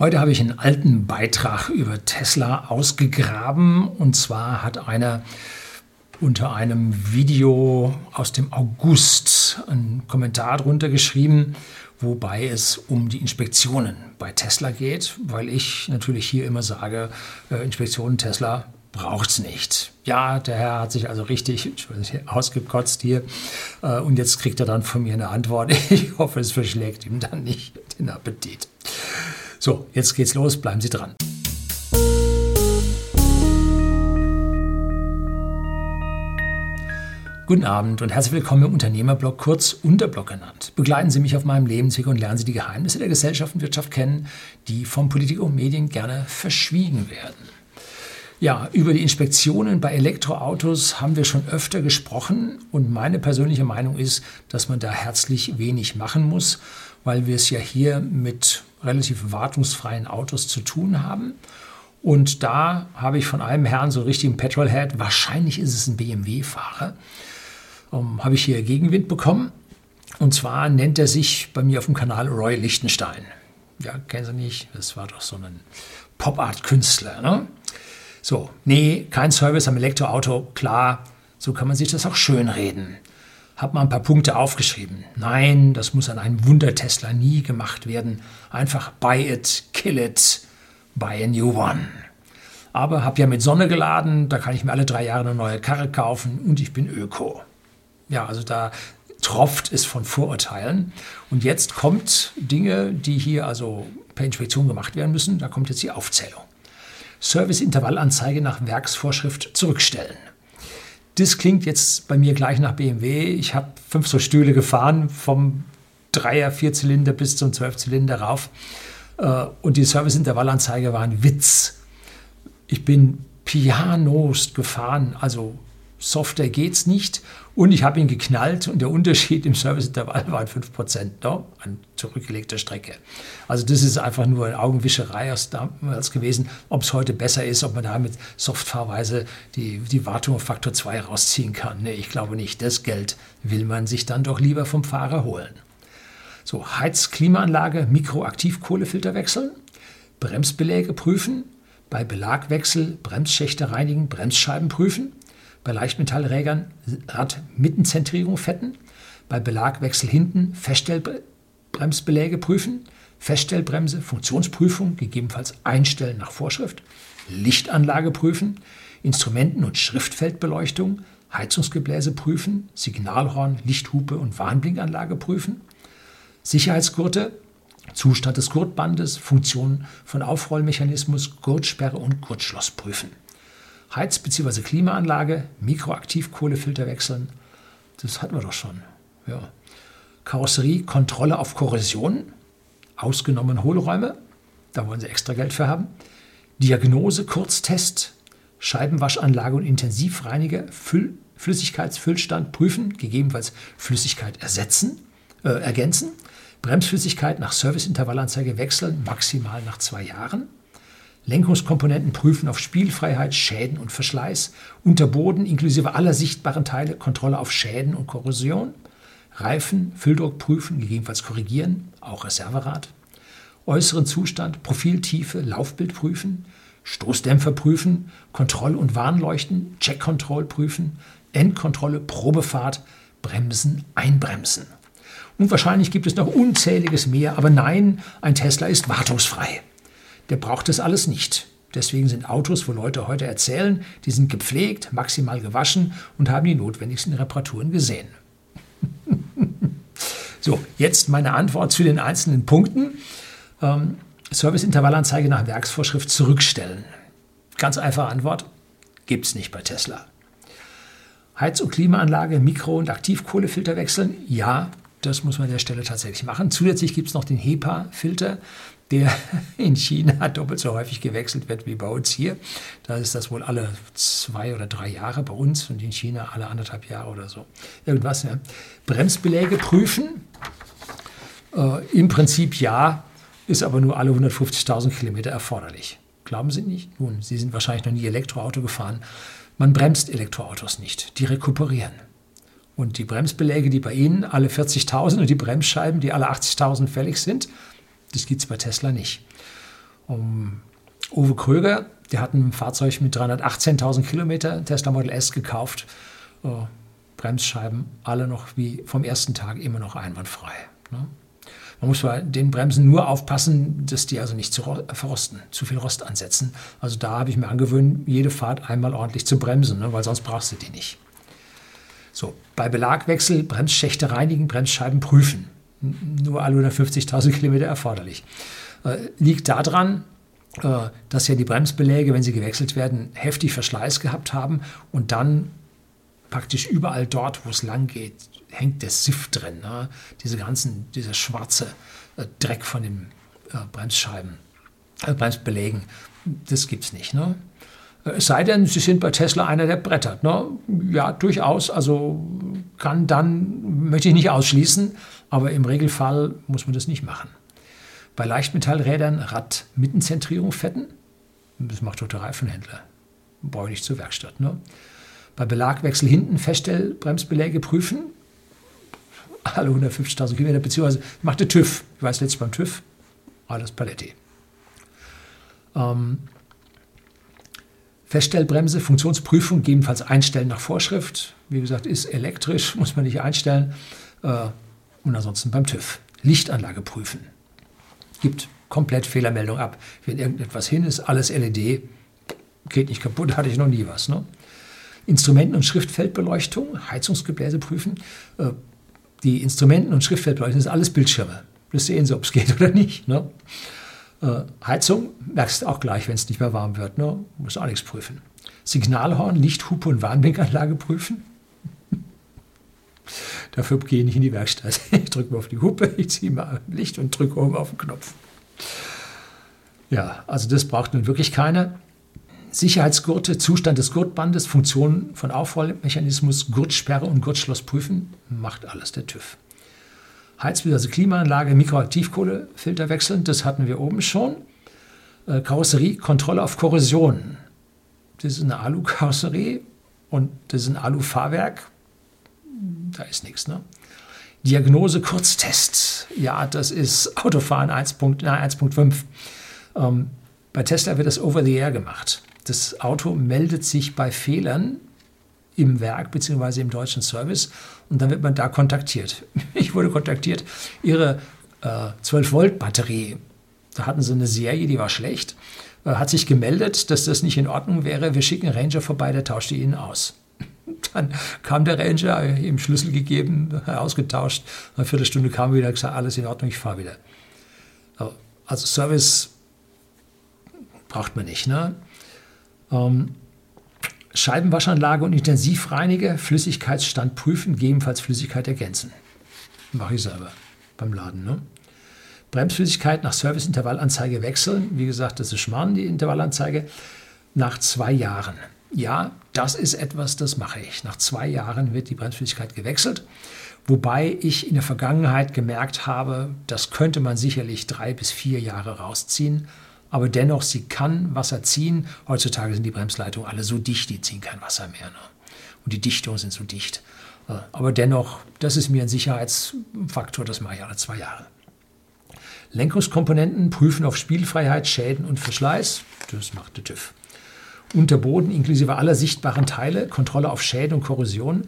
Heute habe ich einen alten Beitrag über Tesla ausgegraben und zwar hat einer unter einem Video aus dem August einen Kommentar drunter geschrieben, wobei es um die Inspektionen bei Tesla geht, weil ich natürlich hier immer sage, äh, Inspektionen Tesla braucht es nicht. Ja, der Herr hat sich also richtig ausgekotzt hier äh, und jetzt kriegt er dann von mir eine Antwort. Ich hoffe, es verschlägt ihm dann nicht den Appetit. So, jetzt geht's los, bleiben Sie dran. Guten Abend und herzlich willkommen im Unternehmerblog, kurz Unterblog genannt. Begleiten Sie mich auf meinem Lebensweg und lernen Sie die Geheimnisse der Gesellschaft und Wirtschaft kennen, die von Politik und Medien gerne verschwiegen werden. Ja, über die Inspektionen bei Elektroautos haben wir schon öfter gesprochen und meine persönliche Meinung ist, dass man da herzlich wenig machen muss, weil wir es ja hier mit relativ wartungsfreien Autos zu tun haben. Und da habe ich von einem Herrn so einen Petrolhead, wahrscheinlich ist es ein BMW-Fahrer, ähm, habe ich hier Gegenwind bekommen. Und zwar nennt er sich bei mir auf dem Kanal Roy Lichtenstein. Ja, kennen Sie nicht? Das war doch so ein Pop-Art-Künstler. Ne? So, nee, kein Service am Elektroauto, klar, so kann man sich das auch schönreden habe mal ein paar Punkte aufgeschrieben. Nein, das muss an einem Wunder-Tesla nie gemacht werden. Einfach buy it, kill it, buy a new one. Aber habe ja mit Sonne geladen, da kann ich mir alle drei Jahre eine neue Karre kaufen und ich bin Öko. Ja, also da tropft es von Vorurteilen. Und jetzt kommt Dinge, die hier also per Inspektion gemacht werden müssen. Da kommt jetzt die Aufzählung. Serviceintervallanzeige nach Werksvorschrift zurückstellen. Das klingt jetzt bei mir gleich nach BMW. Ich habe fünf so Stühle gefahren, vom Dreier, Vierzylinder bis zum Zwölfzylinder rauf. Äh, und die Serviceintervallanzeige war ein Witz. Ich bin Pianos gefahren, also softer geht's nicht. Und ich habe ihn geknallt und der Unterschied im Serviceintervall waren 5% ne, an zurückgelegter Strecke. Also das ist einfach nur eine Augenwischerei aus damals gewesen. Ob es heute besser ist, ob man da mit Softfahrweise die, die Wartung auf Faktor 2 rausziehen kann. Nee, ich glaube nicht. Das Geld will man sich dann doch lieber vom Fahrer holen. So, Heizklimaanlage, Mikroaktivkohlefilter wechseln, Bremsbeläge prüfen, bei Belagwechsel Bremsschächte reinigen, Bremsscheiben prüfen, bei Leichtmetallrägern Radmittenzentrierung fetten, bei Belagwechsel hinten Feststellbremsbeläge prüfen, Feststellbremse, Funktionsprüfung, gegebenenfalls einstellen nach Vorschrift, Lichtanlage prüfen, Instrumenten- und Schriftfeldbeleuchtung, Heizungsgebläse prüfen, Signalhorn, Lichthupe und Warnblinkanlage prüfen, Sicherheitsgurte, Zustand des Gurtbandes, Funktion von Aufrollmechanismus, Gurtsperre und Gurtschloss prüfen. Heiz- bzw. Klimaanlage, Mikroaktivkohlefilter wechseln. Das hatten wir doch schon. Ja. Karosserie, Kontrolle auf Korrosion, ausgenommen Hohlräume, da wollen sie extra Geld für haben. Diagnose, Kurztest, Scheibenwaschanlage und Intensivreiniger, Füll Flüssigkeitsfüllstand prüfen, gegebenenfalls Flüssigkeit ersetzen, äh, ergänzen. Bremsflüssigkeit nach Serviceintervallanzeige wechseln, maximal nach zwei Jahren. Lenkungskomponenten prüfen auf Spielfreiheit, Schäden und Verschleiß, Unterboden inklusive aller sichtbaren Teile, Kontrolle auf Schäden und Korrosion, Reifen, Fülldruck prüfen, gegebenenfalls korrigieren, auch Reserverad, äußeren Zustand, Profiltiefe, Laufbild prüfen, Stoßdämpfer prüfen, Kontroll- und Warnleuchten, Checkkontroll prüfen, Endkontrolle, Probefahrt, Bremsen, Einbremsen. Und wahrscheinlich gibt es noch unzähliges mehr, aber nein, ein Tesla ist wartungsfrei der braucht das alles nicht. Deswegen sind Autos, wo Leute heute erzählen, die sind gepflegt, maximal gewaschen und haben die notwendigsten Reparaturen gesehen. so, jetzt meine Antwort zu den einzelnen Punkten. Ähm, Serviceintervallanzeige nach Werksvorschrift zurückstellen. Ganz einfache Antwort, gibt es nicht bei Tesla. Heiz- und Klimaanlage, Mikro- und Aktivkohlefilter wechseln? Ja, das muss man an der Stelle tatsächlich machen. Zusätzlich gibt es noch den HEPA-Filter der in China doppelt so häufig gewechselt wird wie bei uns hier. Da ist das wohl alle zwei oder drei Jahre bei uns und in China alle anderthalb Jahre oder so. Irgendwas. Ja. Bremsbeläge prüfen. Äh, Im Prinzip ja, ist aber nur alle 150.000 Kilometer erforderlich. Glauben Sie nicht? Nun, Sie sind wahrscheinlich noch nie Elektroauto gefahren. Man bremst Elektroautos nicht, die rekuperieren. Und die Bremsbeläge, die bei Ihnen alle 40.000 und die Bremsscheiben, die alle 80.000 fällig sind, das gibt es bei Tesla nicht. Um, Uwe Kröger, der hat ein Fahrzeug mit 318.000 Kilometer Tesla Model S gekauft. Äh, Bremsscheiben alle noch wie vom ersten Tag immer noch einwandfrei. Ne? Man muss bei den Bremsen nur aufpassen, dass die also nicht zu verrosten, zu viel Rost ansetzen. Also da habe ich mir angewöhnt, jede Fahrt einmal ordentlich zu bremsen, ne? weil sonst brauchst du die nicht. So, bei Belagwechsel Bremsschächte reinigen, Bremsscheiben prüfen. Nur alle 150.000 Kilometer erforderlich. Äh, liegt daran, äh, dass ja die Bremsbeläge, wenn sie gewechselt werden, heftig Verschleiß gehabt haben und dann praktisch überall dort, wo es lang geht, hängt der Sift drin. Ne? Diese ganzen, dieser schwarze äh, Dreck von den äh, Bremsscheiben, äh, Bremsbelägen, das gibt es nicht. Ne? Es sei denn, Sie sind bei Tesla einer, der brettert. Ne? Ja, durchaus. Also kann dann, möchte ich nicht ausschließen, aber im Regelfall muss man das nicht machen. Bei Leichtmetallrädern Rad-Mittenzentrierung fetten, das macht doch der Reifenhändler. Brauche ich nicht zur Werkstatt. Ne? Bei Belagwechsel hinten Feststellbremsbeläge prüfen, alle 150.000 Kilometer, beziehungsweise macht der TÜV. Ich weiß letztes beim TÜV, alles Paletti. Ähm, Feststellbremse, Funktionsprüfung, gegebenenfalls einstellen nach Vorschrift. Wie gesagt, ist elektrisch, muss man nicht einstellen. Äh, und ansonsten beim TÜV. Lichtanlage prüfen. Gibt komplett Fehlermeldung ab. Wenn irgendetwas hin ist, alles LED, geht nicht kaputt, hatte ich noch nie was. Ne? Instrumenten- und Schriftfeldbeleuchtung, Heizungsgebläse prüfen. Äh, die Instrumenten- und Schriftfeldbeleuchtung sind alles Bildschirme. Das sehen Sie, ob es geht oder nicht. Ne? Äh, Heizung merkst du auch gleich, wenn es nicht mehr warm wird. Ne? Muss auch nichts prüfen. Signalhorn, Lichthupe und Warnblinkanlage prüfen. Dafür gehe ich nicht in die Werkstatt. Ich drücke mal auf die Hupe, ich ziehe mal Licht und drücke oben auf den Knopf. Ja, also das braucht nun wirklich keiner. Sicherheitsgurte, Zustand des Gurtbandes, Funktion von Aufrollmechanismus, Gurtsperre und Gurtschloss prüfen, macht alles der TÜV. Heizbild, also Klimaanlage, Mikroaktivkohlefilter wechseln, das hatten wir oben schon. Äh, Karosserie, Kontrolle auf Korrosion. Das ist eine Alu-Karosserie und das ist ein Alu-Fahrwerk. Da ist nichts, ne? Diagnose, Kurztest. Ja, das ist Autofahren 1.5. Ähm, bei Tesla wird das over the air gemacht. Das Auto meldet sich bei Fehlern im Werk bzw. im deutschen Service und dann wird man da kontaktiert. Ich wurde kontaktiert, Ihre äh, 12-Volt-Batterie, da hatten Sie eine Serie, die war schlecht, äh, hat sich gemeldet, dass das nicht in Ordnung wäre. Wir schicken Ranger vorbei, der tauscht die Ihnen aus. Dann kam der Ranger, ihm Schlüssel gegeben, ausgetauscht. Eine Viertelstunde kam er wieder, gesagt, alles in Ordnung, ich fahre wieder. Also Service braucht man nicht. Ne? Ähm, Scheibenwaschanlage und Intensivreiniger, Flüssigkeitsstand prüfen, gegebenenfalls Flüssigkeit ergänzen. Mache ich selber beim Laden. Ne? Bremsflüssigkeit nach Serviceintervallanzeige wechseln. Wie gesagt, das ist Schmarrn, die Intervallanzeige. Nach zwei Jahren. Ja, das ist etwas, das mache ich. Nach zwei Jahren wird die Bremsflüssigkeit gewechselt. Wobei ich in der Vergangenheit gemerkt habe, das könnte man sicherlich drei bis vier Jahre rausziehen aber dennoch, sie kann Wasser ziehen. Heutzutage sind die Bremsleitungen alle so dicht, die ziehen kein Wasser mehr. Ne? Und die Dichtungen sind so dicht. Äh, aber dennoch, das ist mir ein Sicherheitsfaktor, das mache ich alle zwei Jahre. Lenkungskomponenten prüfen auf Spielfreiheit, Schäden und Verschleiß. Das macht der TÜV. Unterboden inklusive aller sichtbaren Teile, Kontrolle auf Schäden und Korrosion.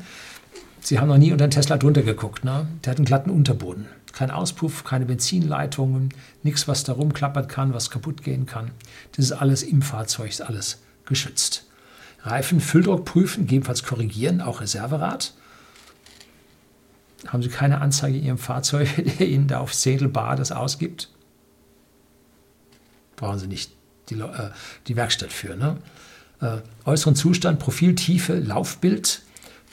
Sie haben noch nie unter den Tesla drunter geguckt. Ne? Der hat einen glatten Unterboden kein Auspuff, keine Benzinleitungen, nichts, was da rumklappert kann, was kaputt gehen kann. Das ist alles im Fahrzeug, ist alles geschützt. Reifen, Fülldruck prüfen, gegebenenfalls korrigieren, auch Reserverad. Haben Sie keine Anzeige in Ihrem Fahrzeug, der Ihnen da auf Zehntel Bar das ausgibt? Brauchen Sie nicht die, äh, die Werkstatt für. Ne? Äh, äußeren Zustand, Profiltiefe, Laufbild,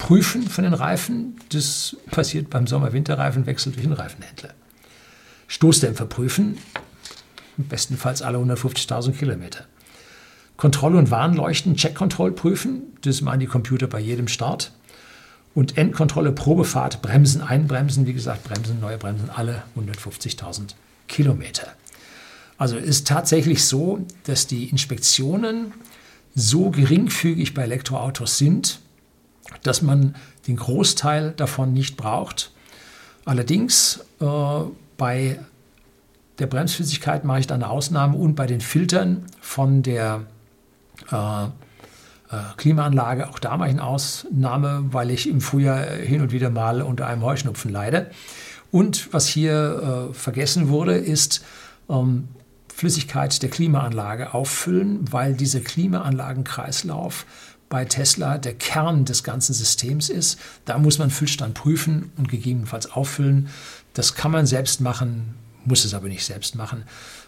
Prüfen von den Reifen, das passiert beim Sommer-Winterreifenwechsel durch den Reifenhändler. Stoßdämpfer prüfen, bestenfalls alle 150.000 Kilometer. Kontrolle- und Warnleuchten, Check-Control prüfen, das machen die Computer bei jedem Start. Und Endkontrolle, Probefahrt, Bremsen, Einbremsen, wie gesagt, Bremsen, neue Bremsen, alle 150.000 Kilometer. Also ist tatsächlich so, dass die Inspektionen so geringfügig bei Elektroautos sind, dass man den Großteil davon nicht braucht. Allerdings äh, bei der Bremsflüssigkeit mache ich dann eine Ausnahme und bei den Filtern von der äh, äh, Klimaanlage, auch da mache ich eine Ausnahme, weil ich im Frühjahr hin und wieder mal unter einem Heuschnupfen leide. Und was hier äh, vergessen wurde, ist ähm, Flüssigkeit der Klimaanlage auffüllen, weil dieser Klimaanlagenkreislauf bei Tesla der Kern des ganzen Systems ist. Da muss man Füllstand prüfen und gegebenenfalls auffüllen. Das kann man selbst machen, muss es aber nicht selbst machen.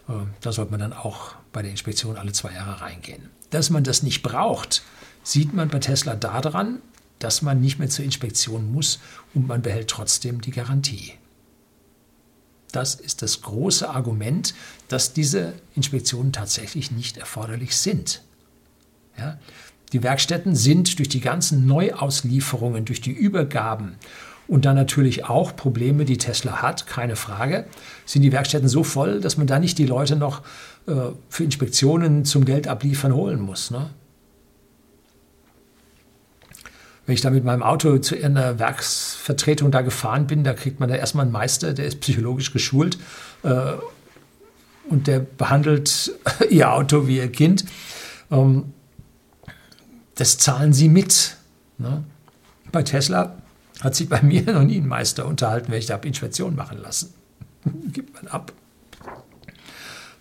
Äh, da sollte man dann auch bei der Inspektion alle zwei Jahre reingehen. Dass man das nicht braucht, sieht man bei Tesla daran, dass man nicht mehr zur Inspektion muss und man behält trotzdem die Garantie. Das ist das große Argument, dass diese Inspektionen tatsächlich nicht erforderlich sind. Ja? Die Werkstätten sind durch die ganzen Neuauslieferungen, durch die Übergaben und dann natürlich auch Probleme, die Tesla hat, keine Frage, sind die Werkstätten so voll, dass man da nicht die Leute noch äh, für Inspektionen zum Geld abliefern holen muss. Ne? Wenn ich da mit meinem Auto zu einer Werksvertretung da gefahren bin, da kriegt man da erstmal einen Meister, der ist psychologisch geschult äh, und der behandelt ihr Auto wie ihr Kind. Ähm, das zahlen sie mit. Ne? Bei Tesla hat sich bei mir noch nie ein Meister unterhalten, wenn ich da Inspektion machen lassen. Gibt man ab.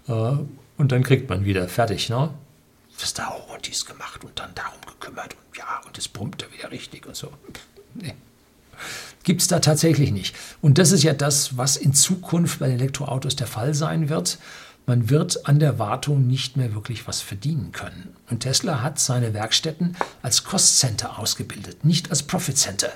Äh, und dann kriegt man wieder fertig. Ne? Das da auch und dies gemacht und dann darum gekümmert und ja, und es brummt da wieder richtig und so. Nee. Gibt es da tatsächlich nicht. Und das ist ja das, was in Zukunft bei den Elektroautos der Fall sein wird. Man wird an der Wartung nicht mehr wirklich was verdienen können. Und Tesla hat seine Werkstätten als Cost Center ausgebildet, nicht als Profit Center.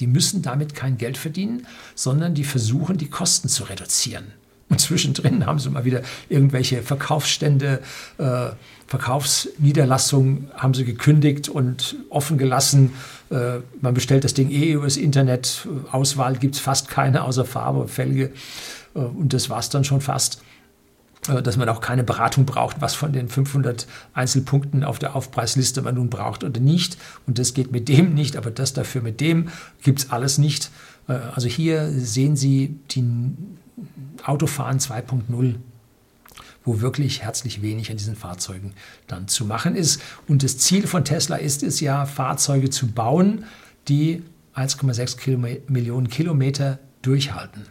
Die müssen damit kein Geld verdienen, sondern die versuchen, die Kosten zu reduzieren. Und zwischendrin haben sie mal wieder irgendwelche Verkaufsstände, äh, Verkaufsniederlassungen haben sie gekündigt und offen gelassen. Äh, man bestellt das Ding eh übers Internet. Auswahl gibt es fast keine, außer Farbe, Felge. Äh, und das war es dann schon fast. Äh, dass man auch keine Beratung braucht, was von den 500 Einzelpunkten auf der Aufpreisliste man nun braucht oder nicht. Und das geht mit dem nicht, aber das dafür mit dem gibt es alles nicht. Äh, also hier sehen Sie die Autofahren 2.0 wo wirklich herzlich wenig an diesen Fahrzeugen dann zu machen ist. Und das Ziel von Tesla ist es ja, Fahrzeuge zu bauen, die 1,6 Kilome Millionen Kilometer durchhalten.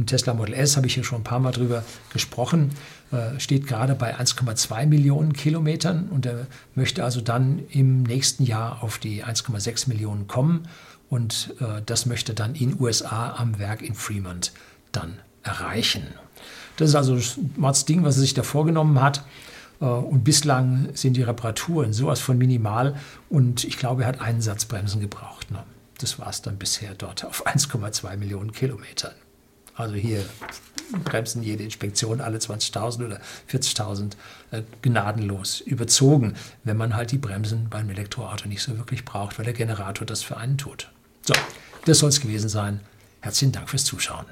Und Tesla Model S, habe ich hier schon ein paar Mal drüber gesprochen, äh, steht gerade bei 1,2 Millionen Kilometern und er möchte also dann im nächsten Jahr auf die 1,6 Millionen kommen und äh, das möchte dann in USA am Werk in Fremont dann erreichen. Das ist also das Ding, was er sich da vorgenommen hat. Äh, und bislang sind die Reparaturen sowas von minimal und ich glaube, er hat einen Satz Bremsen gebraucht. Ne? Das war es dann bisher dort auf 1,2 Millionen Kilometern. Also hier bremsen jede Inspektion alle 20.000 oder 40.000 äh, gnadenlos überzogen, wenn man halt die Bremsen beim Elektroauto nicht so wirklich braucht, weil der Generator das für einen tut. So, das soll es gewesen sein. Herzlichen Dank fürs Zuschauen.